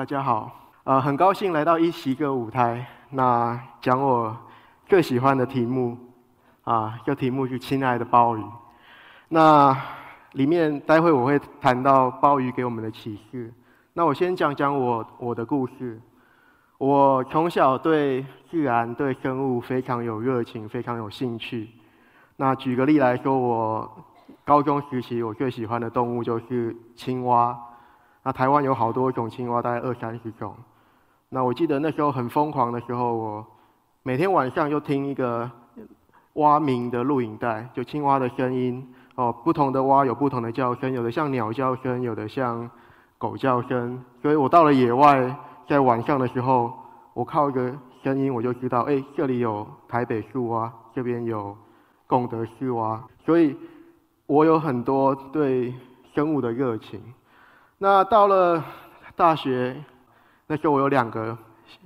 大家好，呃，很高兴来到一席个舞台，那讲我最喜欢的题目，啊，这题目是“亲爱的鲍鱼”。那里面待会我会谈到鲍鱼给我们的启示。那我先讲讲我我的故事。我从小对自然、对生物非常有热情，非常有兴趣。那举个例来说，我高中时期我最喜欢的动物就是青蛙。那台湾有好多种青蛙，大概二三十种。那我记得那时候很疯狂的时候，我每天晚上就听一个蛙鸣的录影带，就青蛙的声音。哦，不同的蛙有不同的叫声，有的像鸟叫声，有的像狗叫声。所以我到了野外，在晚上的时候，我靠一个声音，我就知道，哎，这里有台北树蛙，这边有贡德树蛙。所以我有很多对生物的热情。那到了大学，那时候我有两个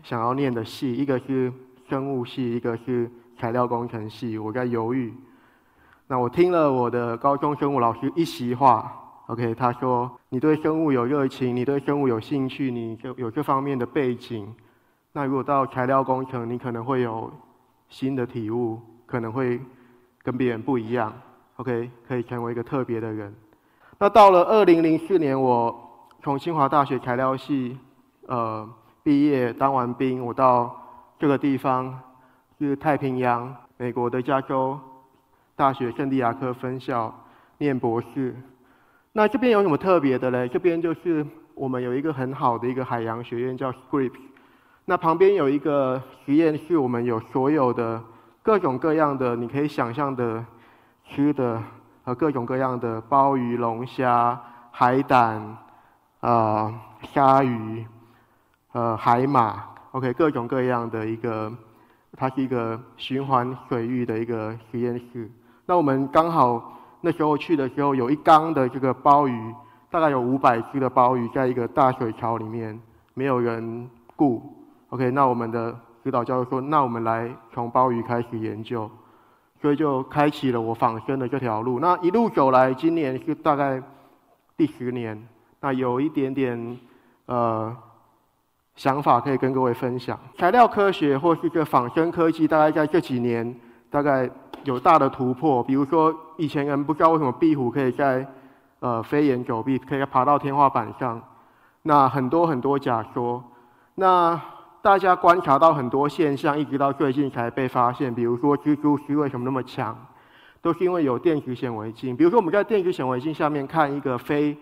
想要念的系，一个是生物系，一个是材料工程系。我在犹豫。那我听了我的高中生物老师一席话，OK，他说：“你对生物有热情，你对生物有兴趣，你就有这方面的背景。那如果到材料工程，你可能会有新的体悟，可能会跟别人不一样，OK，可以成为一个特别的人。”那到了二零零四年，我。从清华大学材料系，呃，毕业当完兵，我到这个地方，是太平洋，美国的加州大学圣地亚哥分校念博士。那这边有什么特别的嘞？这边就是我们有一个很好的一个海洋学院叫 Scripps，那旁边有一个实验室，我们有所有的各种各样的你可以想象的吃的和各种各样的鲍鱼、龙虾、海胆。啊，鲨鱼，呃，海马，OK，各种各样的一个，它是一个循环水域的一个实验室。那我们刚好那时候去的时候，有一缸的这个鲍鱼，大概有五百只的鲍鱼，在一个大水槽里面，没有人顾，OK，那我们的指导教授说，那我们来从鲍鱼开始研究，所以就开启了我仿生的这条路。那一路走来，今年是大概第十年。那有一点点，呃，想法可以跟各位分享。材料科学或是个仿生科技，大概在这几年大概有大的突破。比如说，以前人不知道为什么壁虎可以在呃飞檐走壁，可以爬到天花板上。那很多很多假说。那大家观察到很多现象，一直到最近才被发现。比如说，蜘蛛丝为什么那么强，都是因为有电子显微镜。比如说，我们在电子显微镜下面看一个飞。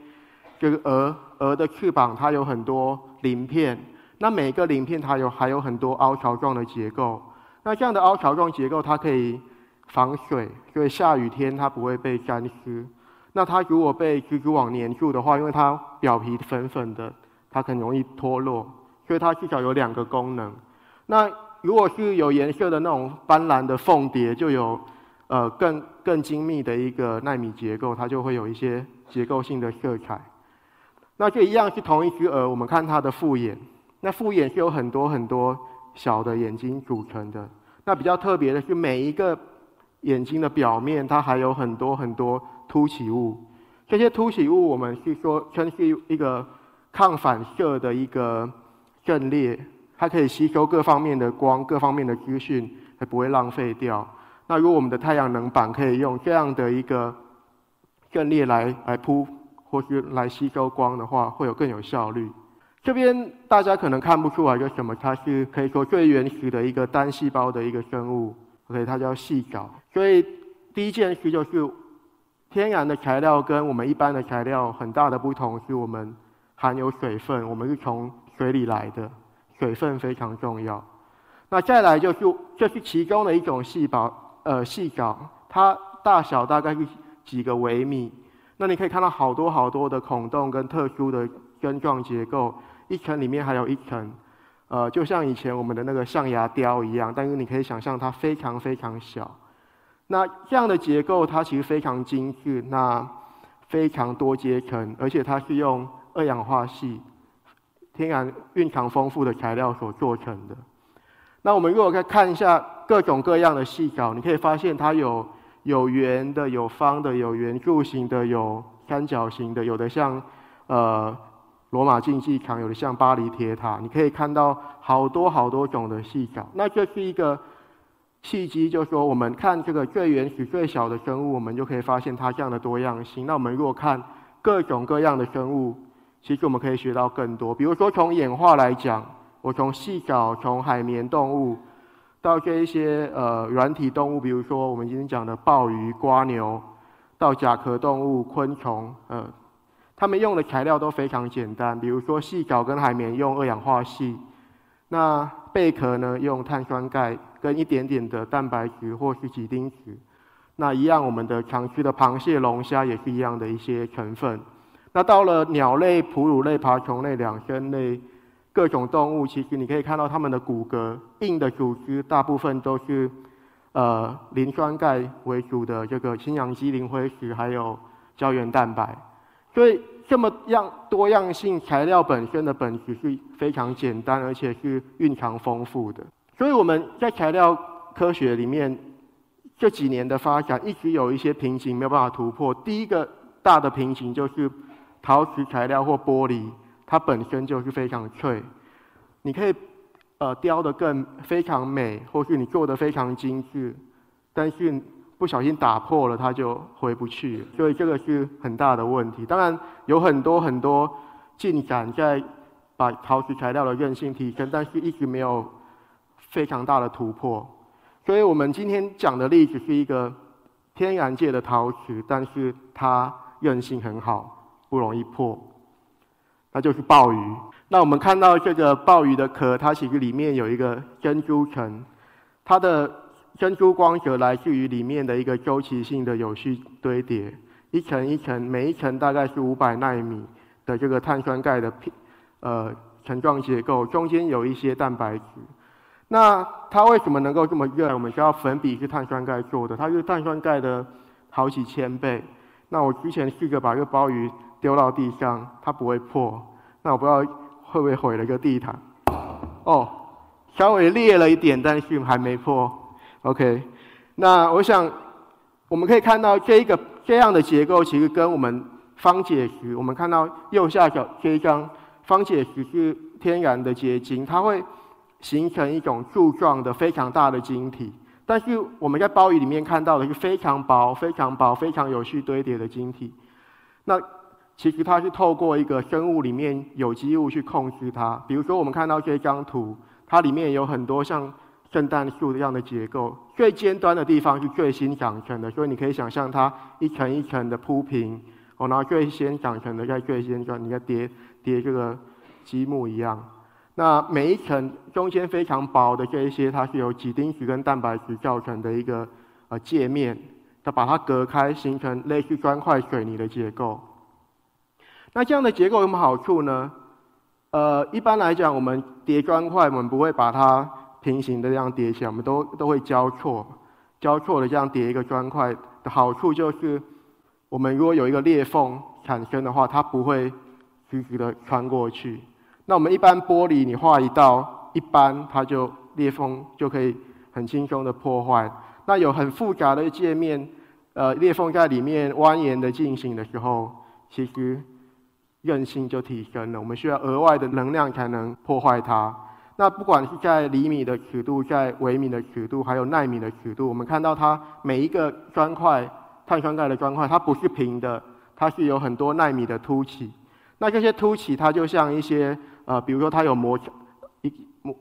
这个蛾蛾的翅膀，它有很多鳞片。那每个鳞片它有还有很多凹槽状的结构。那这样的凹槽状结构，它可以防水，所以下雨天它不会被沾湿。那它如果被蜘蛛网粘住的话，因为它表皮粉粉的，它很容易脱落。所以它至少有两个功能。那如果是有颜色的那种斑斓的凤蝶，就有呃更更精密的一个纳米结构，它就会有一些结构性的色彩。那这一样是同一只蛾，我们看它的复眼。那复眼是有很多很多小的眼睛组成的。那比较特别的是，每一个眼睛的表面，它还有很多很多凸起物。这些凸起物，我们是说称是一个抗反射的一个阵列，它可以吸收各方面的光、各方面的资讯，还不会浪费掉。那如果我们的太阳能板可以用这样的一个阵列来来铺。或是来吸收光的话，会有更有效率。这边大家可能看不出来，个什么？它是可以说最原始的一个单细胞的一个生物。OK，它叫细藻。所以第一件事就是，天然的材料跟我们一般的材料很大的不同是我们含有水分，我们是从水里来的，水分非常重要。那再来就是，这是其中的一种细胞，呃，细藻，它大小大概是几个微米。那你可以看到好多好多的孔洞跟特殊的根状结构，一层里面还有一层，呃，就像以前我们的那个象牙雕一样，但是你可以想象它非常非常小。那这样的结构它其实非常精致，那非常多阶层，而且它是用二氧化系天然蕴藏丰富的材料所做成的。那我们如果再看一下各种各样的细藻，你可以发现它有。有圆的，有方的，有圆柱形的，有三角形的，有的像呃罗马竞技场，有的像巴黎铁塔，你可以看到好多好多种的细藻。那这是一个契机，就是说我们看这个最原始、最小的生物，我们就可以发现它这样的多样性。那我们如果看各种各样的生物，其实我们可以学到更多。比如说从演化来讲，我从细藻、从海绵动物到这一些呃软体动物，比如说我们今天讲的鲍鱼、瓜牛，到甲壳动物、昆虫，呃。他们用的材料都非常简单，比如说细藻跟海绵用二氧化锡，那贝壳呢用碳酸钙跟一点点的蛋白质或是几丁质，那一样我们的常吃的螃蟹、龙虾也是一样的一些成分。那到了鸟类、哺乳类、爬虫类、两生类各种动物，其实你可以看到它们的骨骼硬的组织大部分都是呃磷酸钙为主的这个氢氧基磷灰石，还有胶原蛋白，所以。这么样多样性材料本身的本质是非常简单，而且是蕴藏丰富的。所以我们在材料科学里面这几年的发展，一直有一些瓶颈没有办法突破。第一个大的瓶颈就是陶瓷材料或玻璃，它本身就是非常脆，你可以呃雕的更非常美，或是你做的非常精致，但是。不小心打破了，它就回不去了，所以这个是很大的问题。当然有很多很多进展在把陶瓷材料的韧性提升，但是一直没有非常大的突破。所以我们今天讲的例子是一个天然界的陶瓷，但是它韧性很好，不容易破，那就是鲍鱼。那我们看到这个鲍鱼的壳，它其实里面有一个珍珠层，它的。珍珠光泽来自于里面的一个周期性的有序堆叠，一层一层，每一层大概是五百纳米的这个碳酸钙的片，呃，层状结构，中间有一些蛋白质。那它为什么能够这么热？我们知道粉笔是碳酸钙做的，它是碳酸钙的好几千倍。那我之前试着把这个鲍鱼丢到地上，它不会破。那我不知道会不会毁了一个地毯？哦，稍微裂了一点，但是还没破。OK，那我想我们可以看到这一个这样的结构，其实跟我们方解石，我们看到右下角这一张方解石是天然的结晶，它会形成一种柱状的非常大的晶体。但是我们在鲍鱼里面看到的是非常薄、非常薄、非常有序堆叠的晶体。那其实它是透过一个生物里面有机物去控制它。比如说我们看到这张图，它里面有很多像。圣诞树这样的结构，最尖端的地方是最新长成的，所以你可以想象它一层一层的铺平，哦，然后最先长成的在最尖端，你看叠叠这个积木一样。那每一层中间非常薄的这一些，它是由几丁质跟蛋白质造成的一个呃界面，它把它隔开，形成类似砖块水泥的结构。那这样的结构有什么好处呢？呃，一般来讲，我们叠砖块，我们不会把它。平行的这样叠起来，我们都都会交错，交错的这样叠一个砖块的好处就是，我们如果有一个裂缝产生的话，它不会直直的穿过去。那我们一般玻璃，你画一道一般，它就裂缝就可以很轻松的破坏。那有很复杂的界面，呃，裂缝在里面蜿蜒的进行的时候，其实韧性就提升了。我们需要额外的能量才能破坏它。那不管是在厘米的尺度，在微米的尺度，还有纳米的尺度，我们看到它每一个砖块，碳酸钙的砖块，它不是平的，它是有很多纳米的凸起。那这些凸起，它就像一些呃，比如说它有摩擦，一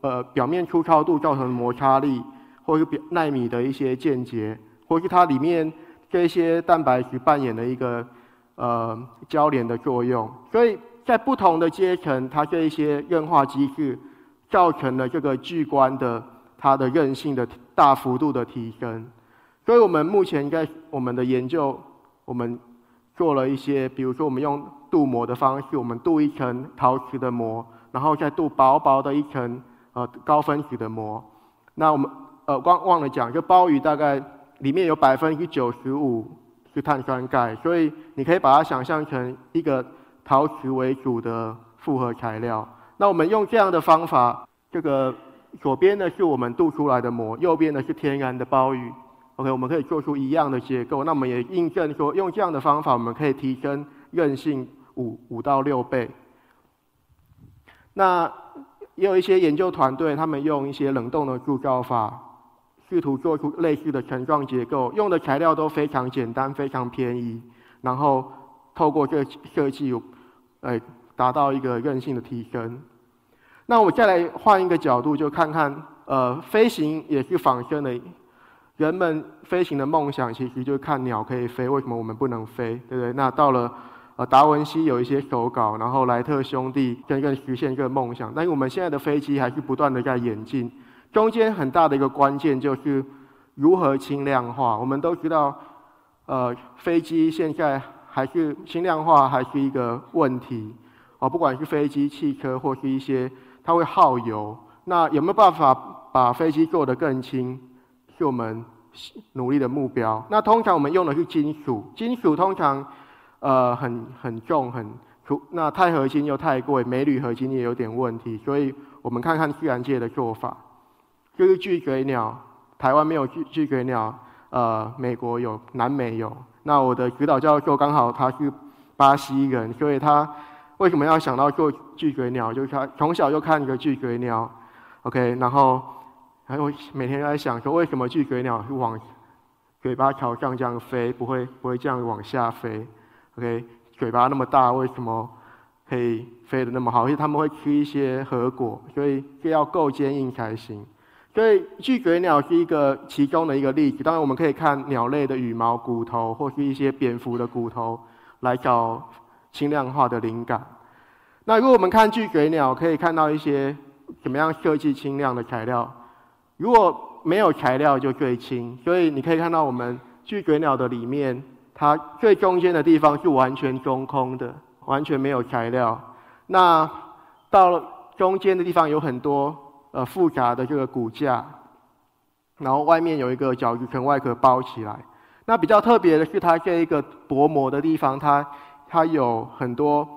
呃表面粗糙度造成摩擦力，或是表纳米的一些间接，或是它里面这些蛋白质扮演的一个呃交联的作用。所以在不同的阶层，它这一些韧化机制。造成了这个巨观的它的韧性的大幅度的提升，所以我们目前在我们的研究，我们做了一些，比如说我们用镀膜的方式，我们镀一层陶瓷的膜，然后再镀薄薄的一层呃高分子的膜。那我们呃忘忘了讲，就鲍鱼大概里面有百分之九十五是碳酸钙，所以你可以把它想象成一个陶瓷为主的复合材料。那我们用这样的方法，这个左边呢是我们镀出来的膜，右边呢是天然的鲍鱼。OK，我们可以做出一样的结构。那我们也印证说，用这样的方法，我们可以提升韧性五五到六倍。那也有一些研究团队，他们用一些冷冻的铸造法，试图做出类似的层状结构，用的材料都非常简单、非常便宜，然后透过这设计，呃，达到一个韧性的提升。那我再来换一个角度，就看看，呃，飞行也是仿生的。人们飞行的梦想其实就是看鸟可以飞，为什么我们不能飞？对不对？那到了。呃，达文西有一些手稿，然后莱特兄弟跟更实现一个梦想。但是我们现在的飞机还是不断的在演进，中间很大的一个关键就是如何轻量化。我们都知道，呃，飞机现在还是轻量化还是一个问题。哦，不管是飞机、汽车或是一些，它会耗油。那有没有办法把飞机做得更轻？是我们努力的目标。那通常我们用的是金属，金属通常。呃，很很重，很那钛合金又太贵，镁铝合金也有点问题，所以我们看看自然界的做法，就是巨嘴鸟，台湾没有巨巨嘴鸟，呃，美国有，南美有。那我的指导教授刚好他是巴西人，所以他为什么要想到做巨嘴鸟？就是他从小就看一个巨嘴鸟，OK，然后还有每天都在想说，为什么巨嘴鸟是往嘴巴朝上这样飞，不会不会这样往下飞？OK，嘴巴那么大，为什么可以飞得那么好？因为他们会吃一些核果，所以这要够坚硬才行。所以巨嘴鸟是一个其中的一个例子。当然，我们可以看鸟类的羽毛、骨头，或是一些蝙蝠的骨头，来找轻量化的灵感。那如果我们看巨嘴鸟，可以看到一些怎么样设计轻量的材料。如果没有材料，就最轻。所以你可以看到我们巨嘴鸟的里面。它最中间的地方是完全中空的，完全没有材料。那到了中间的地方有很多呃复杂的这个骨架，然后外面有一个角质层外壳包起来。那比较特别的是它这一个薄膜的地方，它它有很多，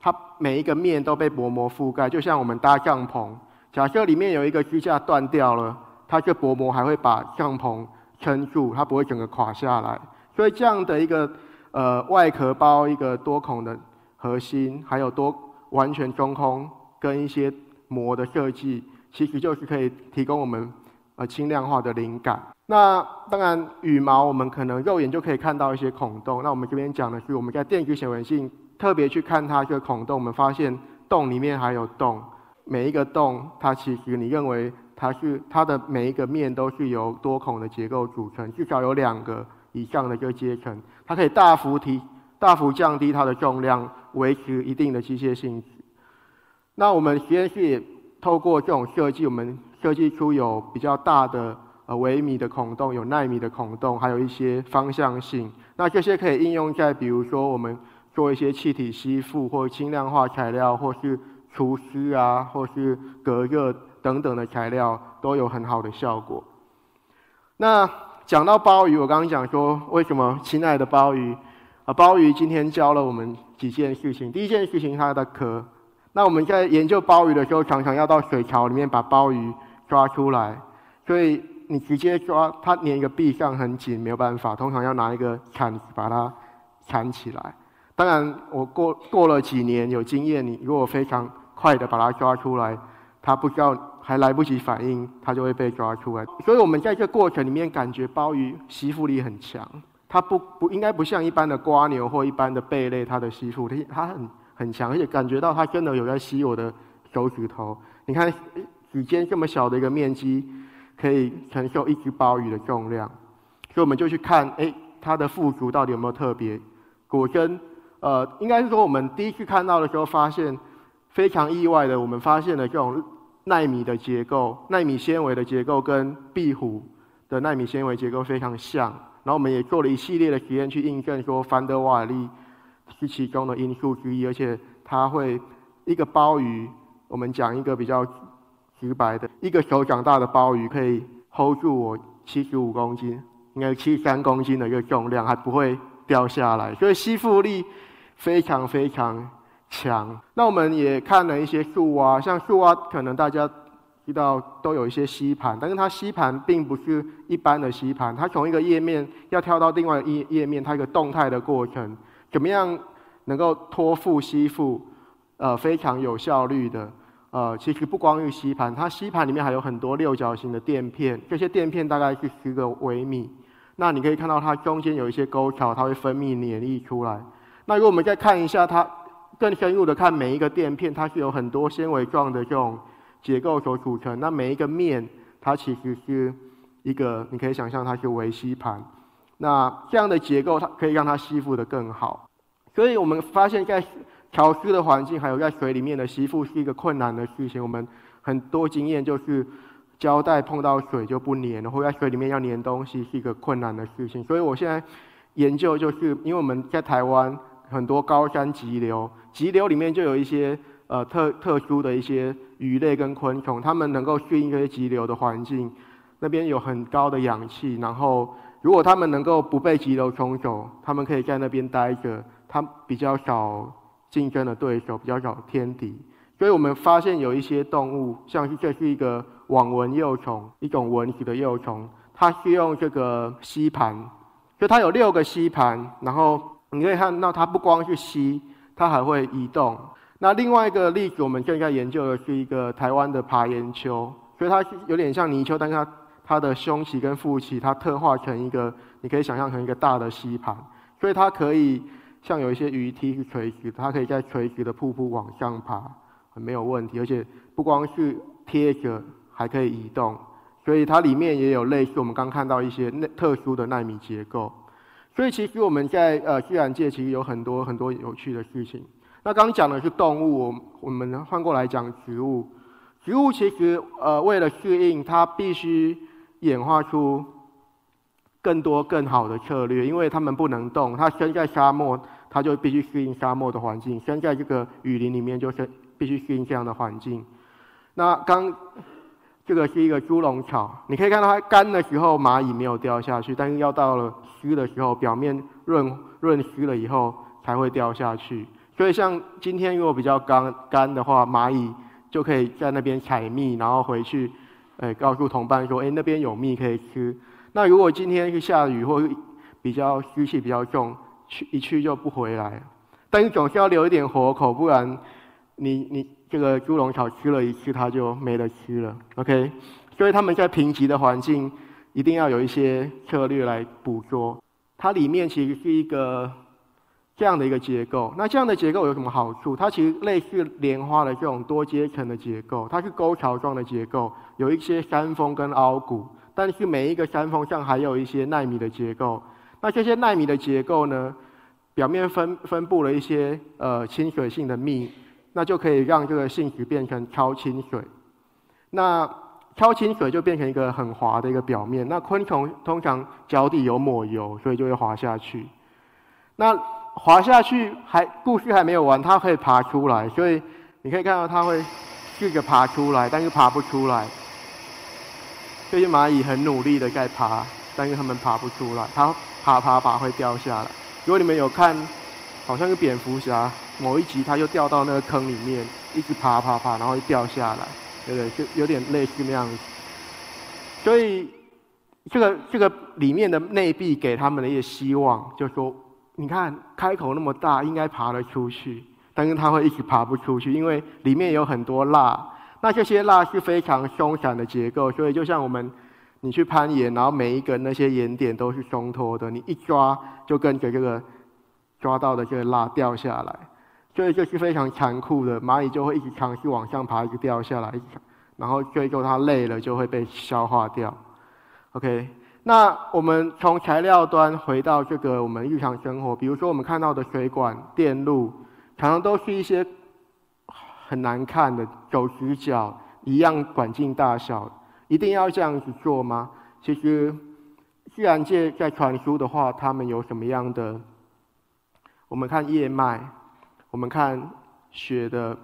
它每一个面都被薄膜覆盖，就像我们搭帐篷，假设里面有一个支架断掉了，它这薄膜还会把帐篷撑住，它不会整个垮下来。所以这样的一个呃外壳包一个多孔的核心，还有多完全中空跟一些膜的设计，其实就是可以提供我们呃轻量化的灵感。那当然羽毛我们可能肉眼就可以看到一些孔洞。那我们这边讲的是我们在电子显微镜特别去看它这个孔洞，我们发现洞里面还有洞，每一个洞它其实你认为它是它的每一个面都是由多孔的结构组成，至少有两个。以上的这个阶层，它可以大幅提、大幅降低它的重量，维持一定的机械性质。那我们实验室也透过这种设计，我们设计出有比较大的呃微米的孔洞，有纳米的孔洞，还有一些方向性。那这些可以应用在比如说我们做一些气体吸附或轻量化材料，或是除湿啊，或是隔热等等的材料，都有很好的效果。那讲到鲍鱼，我刚刚讲说，为什么亲爱的鲍鱼啊？鲍鱼今天教了我们几件事情。第一件事情，它的壳。那我们在研究鲍鱼的时候，常常要到水槽里面把鲍鱼抓出来，所以你直接抓它，连一个壁上很紧，没有办法。通常要拿一个铲子把它铲起来。当然，我过过了几年有经验，你如果非常快的把它抓出来，它不知道。还来不及反应，它就会被抓出来。所以，我们在这个过程里面，感觉鲍鱼吸附力很强。它不不应该不像一般的瓜牛或一般的贝类，它的吸附力它很很强，而且感觉到它真的有在吸我的手指头。你看，指尖这么小的一个面积，可以承受一只鲍鱼的重量。所以，我们就去看，哎，它的附足到底有没有特别？果真，呃，应该是说我们第一次看到的时候，发现非常意外的，我们发现了这种。纳米的结构，纳米纤维的结构跟壁虎的纳米纤维结构非常像。然后我们也做了一系列的实验去印证说，范德瓦利是其中的因素之一，而且它会一个鲍鱼，我们讲一个比较直白的，一个手掌大的鲍鱼可以 hold 住我七十五公斤，应该七十三公斤的一个重量，还不会掉下来，所以吸附力非常非常。强。那我们也看了一些树蛙，像树蛙，可能大家知道都有一些吸盘，但是它吸盘并不是一般的吸盘，它从一个页面要跳到另外一页面，它一个动态的过程，怎么样能够托付吸附，呃，非常有效率的，呃，其实不光是吸盘，它吸盘里面还有很多六角形的垫片，这些垫片大概是十个微米。那你可以看到它中间有一些沟槽，它会分泌黏液出来。那如果我们再看一下它更深入的看每一个垫片，它是有很多纤维状的这种结构所组成。那每一个面，它其实是一个，你可以想象它是微吸盘。那这样的结构，它可以让它吸附的更好。所以我们发现，在潮湿的环境，还有在水里面的吸附是一个困难的事情。我们很多经验就是，胶带碰到水就不粘了，或在水里面要粘东西是一个困难的事情。所以我现在研究就是，因为我们在台湾很多高山急流，急流里面就有一些呃特特殊的一些鱼类跟昆虫，它们能够适应这些急流的环境，那边有很高的氧气，然后如果它们能够不被急流冲走，它们可以在那边待着，它比较少。竞争的对手比较少天敌，所以我们发现有一些动物，像是这是一个网纹幼虫，一种蚊子的幼虫，它是用这个吸盘，就它有六个吸盘，然后你可以看到它不光是吸，它还会移动。那另外一个例子，我们现在研究的是一个台湾的爬岩鳅，所以它是有点像泥鳅，但是它它的胸鳍跟腹鳍，它特化成一个，你可以想象成一个大的吸盘，所以它可以。像有一些鱼梯是垂直，它可以在垂直的瀑布往上爬，很没有问题。而且不光是贴着，还可以移动，所以它里面也有类似我们刚看到一些特殊的纳米结构。所以其实我们在呃自然界其实有很多很多有趣的事情。那刚讲的是动物，我我们换过来讲植物。植物其实呃为了适应，它必须演化出。更多更好的策略，因为他们不能动。它生在沙漠，它就必须适应沙漠的环境；生在这个雨林里面，就是必须适应这样的环境。那刚这个是一个猪笼草，你可以看到它干的时候蚂蚁没有掉下去，但是要到了湿的时候，表面润润湿了以后才会掉下去。所以像今天如果比较干干的话，蚂蚁就可以在那边采蜜，然后回去，哎，告诉同伴说：“哎，那边有蜜可以吃。”那如果今天是下雨或比较湿气比较重，去一去就不回来，但是总是要留一点活口，不然你你这个猪笼草吃了一次，它就没得吃了。OK，所以他们在贫瘠的环境一定要有一些策略来捕捉。它里面其实是一个这样的一个结构。那这样的结构有什么好处？它其实类似莲花的这种多阶层的结构，它是沟槽状的结构，有一些山峰跟凹谷。但是每一个山峰上还有一些纳米的结构，那这些纳米的结构呢，表面分分布了一些呃亲水性的蜜，那就可以让这个性质变成超亲水。那超亲水就变成一个很滑的一个表面。那昆虫通常脚底有抹油，所以就会滑下去。那滑下去还故事还没有完，它可以爬出来，所以你可以看到它会试着爬出来，但是爬不出来。这些蚂蚁很努力的在爬，但是它们爬不出来，它爬爬爬会掉下来。如果你们有看，好像是蝙蝠侠某一集，它就掉到那个坑里面，一直爬爬爬，然后掉下来，对不对？就有点类似那样子。所以这个这个里面的内壁给他们的一些希望，就说你看开口那么大，应该爬得出去，但是它会一直爬不出去，因为里面有很多蜡。那这些蜡是非常松散的结构，所以就像我们，你去攀岩，然后每一根那些岩点都是松脱的，你一抓就跟着这个抓到的这个蜡掉下来，所以这是非常残酷的。蚂蚁就会一直尝试往上爬，一直掉下来，然后最后它累了就会被消化掉。OK，那我们从材料端回到这个我们日常生活，比如说我们看到的水管、电路，常常都是一些。很难看的走直角一样管径大小，一定要这样子做吗？其实自然界在传输的话，它们有什么样的？我们看叶脉，我们看血的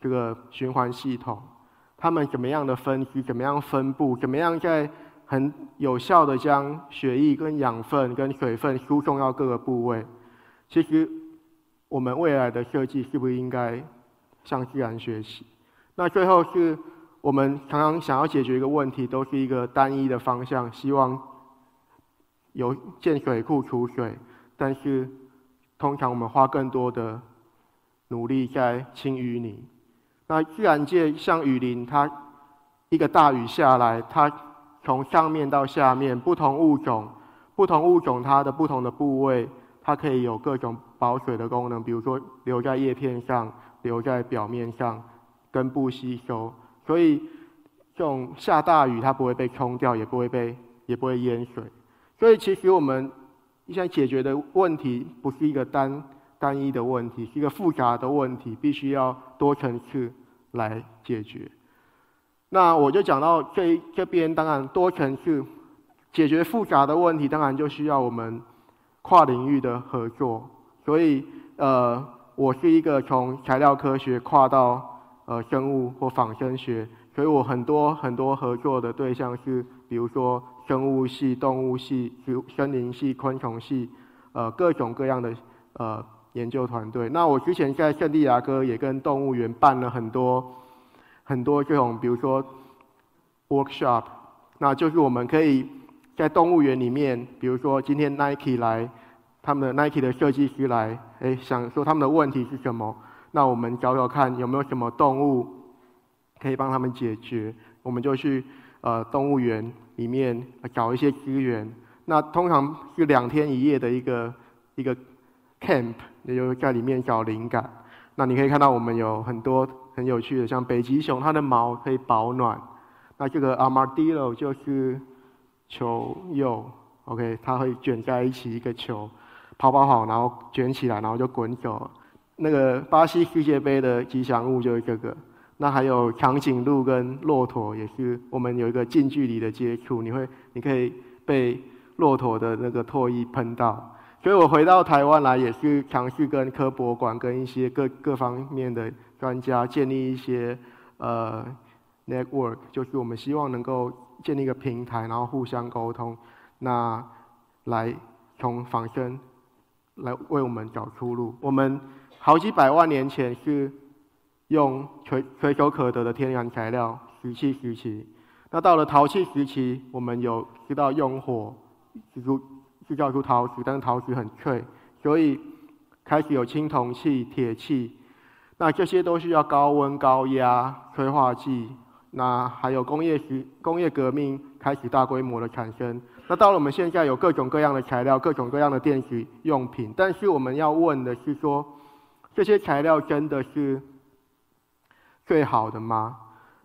这个循环系统，它们怎么样的分析？怎么样分布？怎么样在很有效的将血液跟养分跟水分输送到各个部位？其实我们未来的设计是不是应该？向自然学习。那最后是我们常常想要解决一个问题，都是一个单一的方向，希望有建水库储水，但是通常我们花更多的努力在清淤泥。那自然界像雨林，它一个大雨下来，它从上面到下面，不同物种，不同物种它的不同的部位，它可以有各种保水的功能，比如说留在叶片上，留在表面上，根部吸收。所以这种下大雨，它不会被冲掉，也不会被也不会淹水。所以其实我们现在解决的问题，不是一个单。单一的问题是一个复杂的问题，必须要多层次来解决。那我就讲到这这边，当然多层次解决复杂的问题，当然就需要我们跨领域的合作。所以，呃，我是一个从材料科学跨到呃生物或仿生学，所以我很多很多合作的对象是，比如说生物系、动物系、森林系、昆虫系，呃，各种各样的呃。研究团队。那我之前在圣地亚哥也跟动物园办了很多很多这种，比如说 workshop，那就是我们可以在动物园里面，比如说今天 Nike 来，他们的 Nike 的设计师来，哎，想说他们的问题是什么？那我们找找看有没有什么动物可以帮他们解决，我们就去呃动物园里面找一些资源。那通常是两天一夜的一个一个 camp。也就是在里面找灵感。那你可以看到，我们有很多很有趣的，像北极熊，它的毛可以保暖。那这个 armadillo 就是球蛹，OK，它会卷在一起一个球，跑跑跑，然后卷起来，然后就滚走。那个巴西世界杯的吉祥物就是这个。那还有长颈鹿跟骆驼，也是我们有一个近距离的接触，你会你可以被骆驼的那个唾液喷到。所以我回到台湾来，也是尝试跟科博馆、跟一些各各方面的专家建立一些呃 network，就是我们希望能够建立一个平台，然后互相沟通，那来从仿生来为我们找出路。我们好几百万年前是用垂垂手可得的天然材料石器时期，那到了陶器时期，我们有知道用火，如制造出陶瓷，但是陶瓷很脆，所以开始有青铜器、铁器。那这些都需要高温、高压催化剂。那还有工业时工业革命开始大规模的产生。那到了我们现在有各种各样的材料、各种各样的电子用品。但是我们要问的是说，这些材料真的是最好的吗？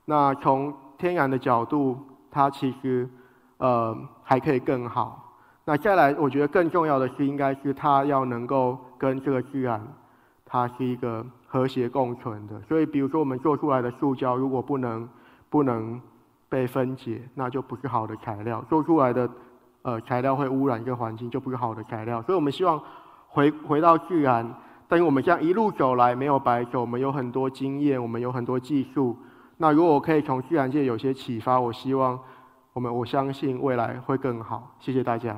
那从天然的角度，它其实呃还可以更好。那再来，我觉得更重要的是，应该是它要能够跟这个自然，它是一个和谐共存的。所以，比如说我们做出来的塑胶，如果不能不能被分解，那就不是好的材料。做出来的呃材料会污染一个环境，就不是好的材料。所以我们希望回回到自然，但是我们这样一路走来没有白走，我们有很多经验，我们有很多技术。那如果我可以从自然界有些启发，我希望我们我相信未来会更好。谢谢大家。